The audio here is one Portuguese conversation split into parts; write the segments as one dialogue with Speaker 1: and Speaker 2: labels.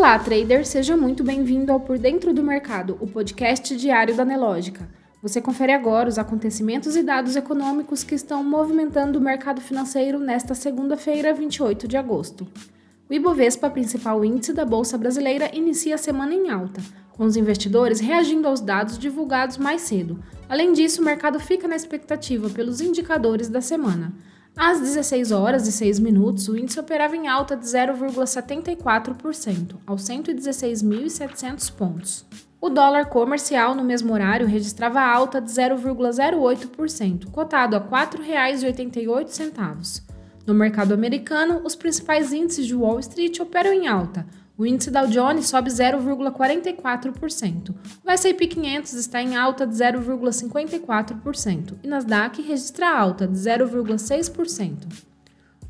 Speaker 1: Olá, trader, seja muito bem-vindo ao Por Dentro do Mercado, o podcast diário da Nelógica. Você confere agora os acontecimentos e dados econômicos que estão movimentando o mercado financeiro nesta segunda-feira, 28 de agosto. O Ibovespa, principal índice da Bolsa Brasileira, inicia a semana em alta, com os investidores reagindo aos dados divulgados mais cedo. Além disso, o mercado fica na expectativa pelos indicadores da semana. Às 16 horas e 6 minutos, o índice operava em alta de 0,74%, aos 116.700 pontos. O dólar comercial no mesmo horário registrava alta de 0,08%, cotado a R$ 4,88. No mercado americano, os principais índices de Wall Street operam em alta, o índice Dow Jones sobe 0,44%. O S&P 500 está em alta de 0,54% e Nasdaq registra alta de 0,6%.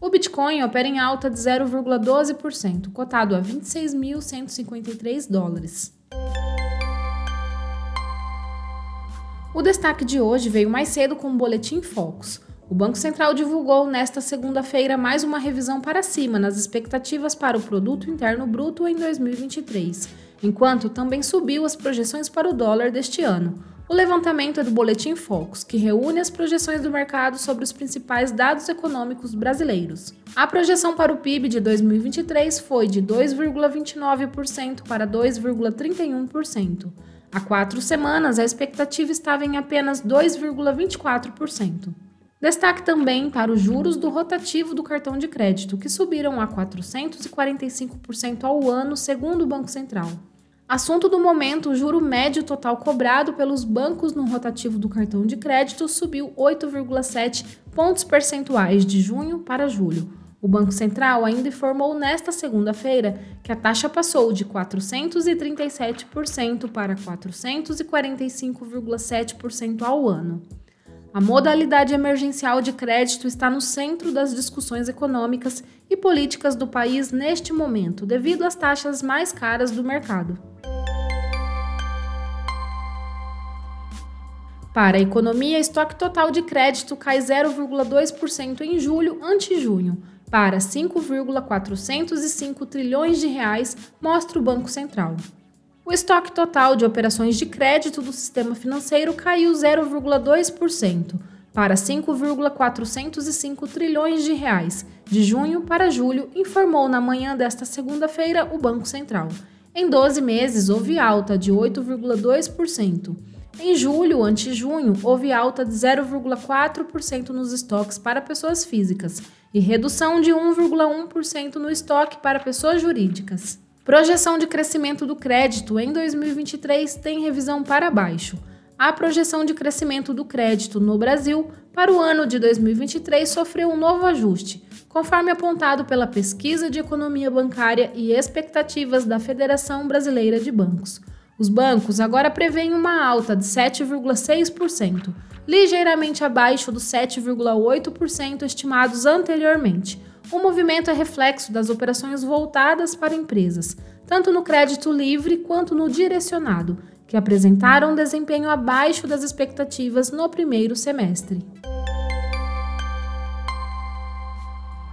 Speaker 1: O Bitcoin opera em alta de 0,12%, cotado a 26.153 dólares. O destaque de hoje veio mais cedo com o Boletim Focus. O Banco Central divulgou nesta segunda-feira mais uma revisão para cima nas expectativas para o produto interno bruto em 2023, enquanto também subiu as projeções para o dólar deste ano. O levantamento é do Boletim Focus, que reúne as projeções do mercado sobre os principais dados econômicos brasileiros. A projeção para o PIB de 2023 foi de 2,29% para 2,31%. Há quatro semanas, a expectativa estava em apenas 2,24%. Destaque também para os juros do rotativo do cartão de crédito, que subiram a 445% ao ano, segundo o Banco Central. Assunto do momento, o juro médio total cobrado pelos bancos no rotativo do cartão de crédito subiu 8,7 pontos percentuais de junho para julho. O Banco Central ainda informou nesta segunda-feira que a taxa passou de 437% para 445,7% ao ano. A modalidade emergencial de crédito está no centro das discussões econômicas e políticas do país neste momento, devido às taxas mais caras do mercado. Para a economia, estoque total de crédito cai 0,2% em julho ante junho, para 5,405 trilhões de reais, mostra o Banco Central. O estoque total de operações de crédito do sistema financeiro caiu 0,2% para 5,405 trilhões de reais de junho para julho, informou na manhã desta segunda-feira o Banco Central. Em 12 meses houve alta de 8,2%. Em julho, ante junho, houve alta de 0,4% nos estoques para pessoas físicas e redução de 1,1% no estoque para pessoas jurídicas. Projeção de crescimento do crédito em 2023 tem revisão para baixo. A projeção de crescimento do crédito no Brasil para o ano de 2023 sofreu um novo ajuste, conforme apontado pela Pesquisa de Economia Bancária e Expectativas da Federação Brasileira de Bancos. Os bancos agora preveem uma alta de 7,6%, ligeiramente abaixo dos 7,8% estimados anteriormente o movimento é reflexo das operações voltadas para empresas, tanto no crédito livre quanto no direcionado, que apresentaram um desempenho abaixo das expectativas no primeiro semestre.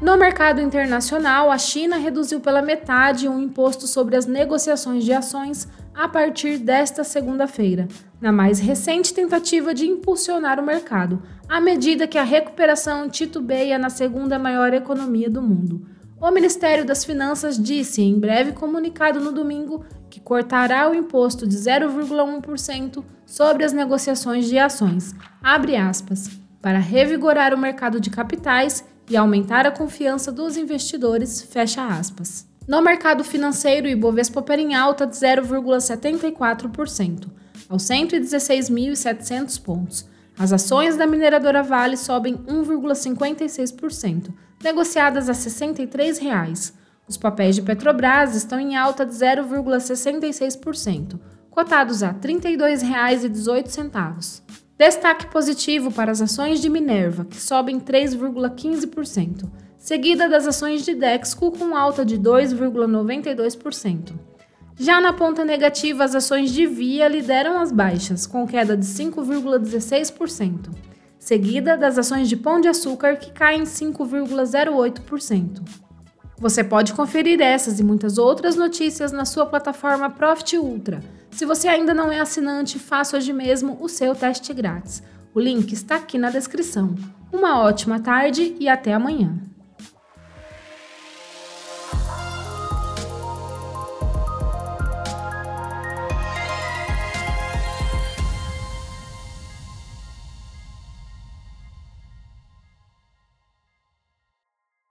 Speaker 1: No mercado internacional, a China reduziu pela metade o imposto sobre as negociações de ações a partir desta segunda-feira, na mais recente tentativa de impulsionar o mercado, à medida que a recuperação titubeia na segunda maior economia do mundo. O Ministério das Finanças disse em breve comunicado no domingo que cortará o imposto de 0,1% sobre as negociações de ações, aspas, para revigorar o mercado de capitais e aumentar a confiança dos investidores, fecha aspas. No mercado financeiro, o Ibovespa opera em alta de 0,74%, aos 116.700 pontos. As ações da mineradora Vale sobem 1,56%, negociadas a 63 reais. Os papéis de Petrobras estão em alta de 0,66%, cotados a R$ 32,18. Destaque positivo para as ações de Minerva, que sobem 3,15%, seguida das ações de Dexco com alta de 2,92%. Já na ponta negativa, as ações de Via lideram as baixas, com queda de 5,16%, seguida das ações de Pão de Açúcar, que caem 5,08%. Você pode conferir essas e muitas outras notícias na sua plataforma Profit Ultra. Se você ainda não é assinante, faça hoje mesmo o seu teste grátis. O link está aqui na descrição. Uma ótima tarde e até amanhã.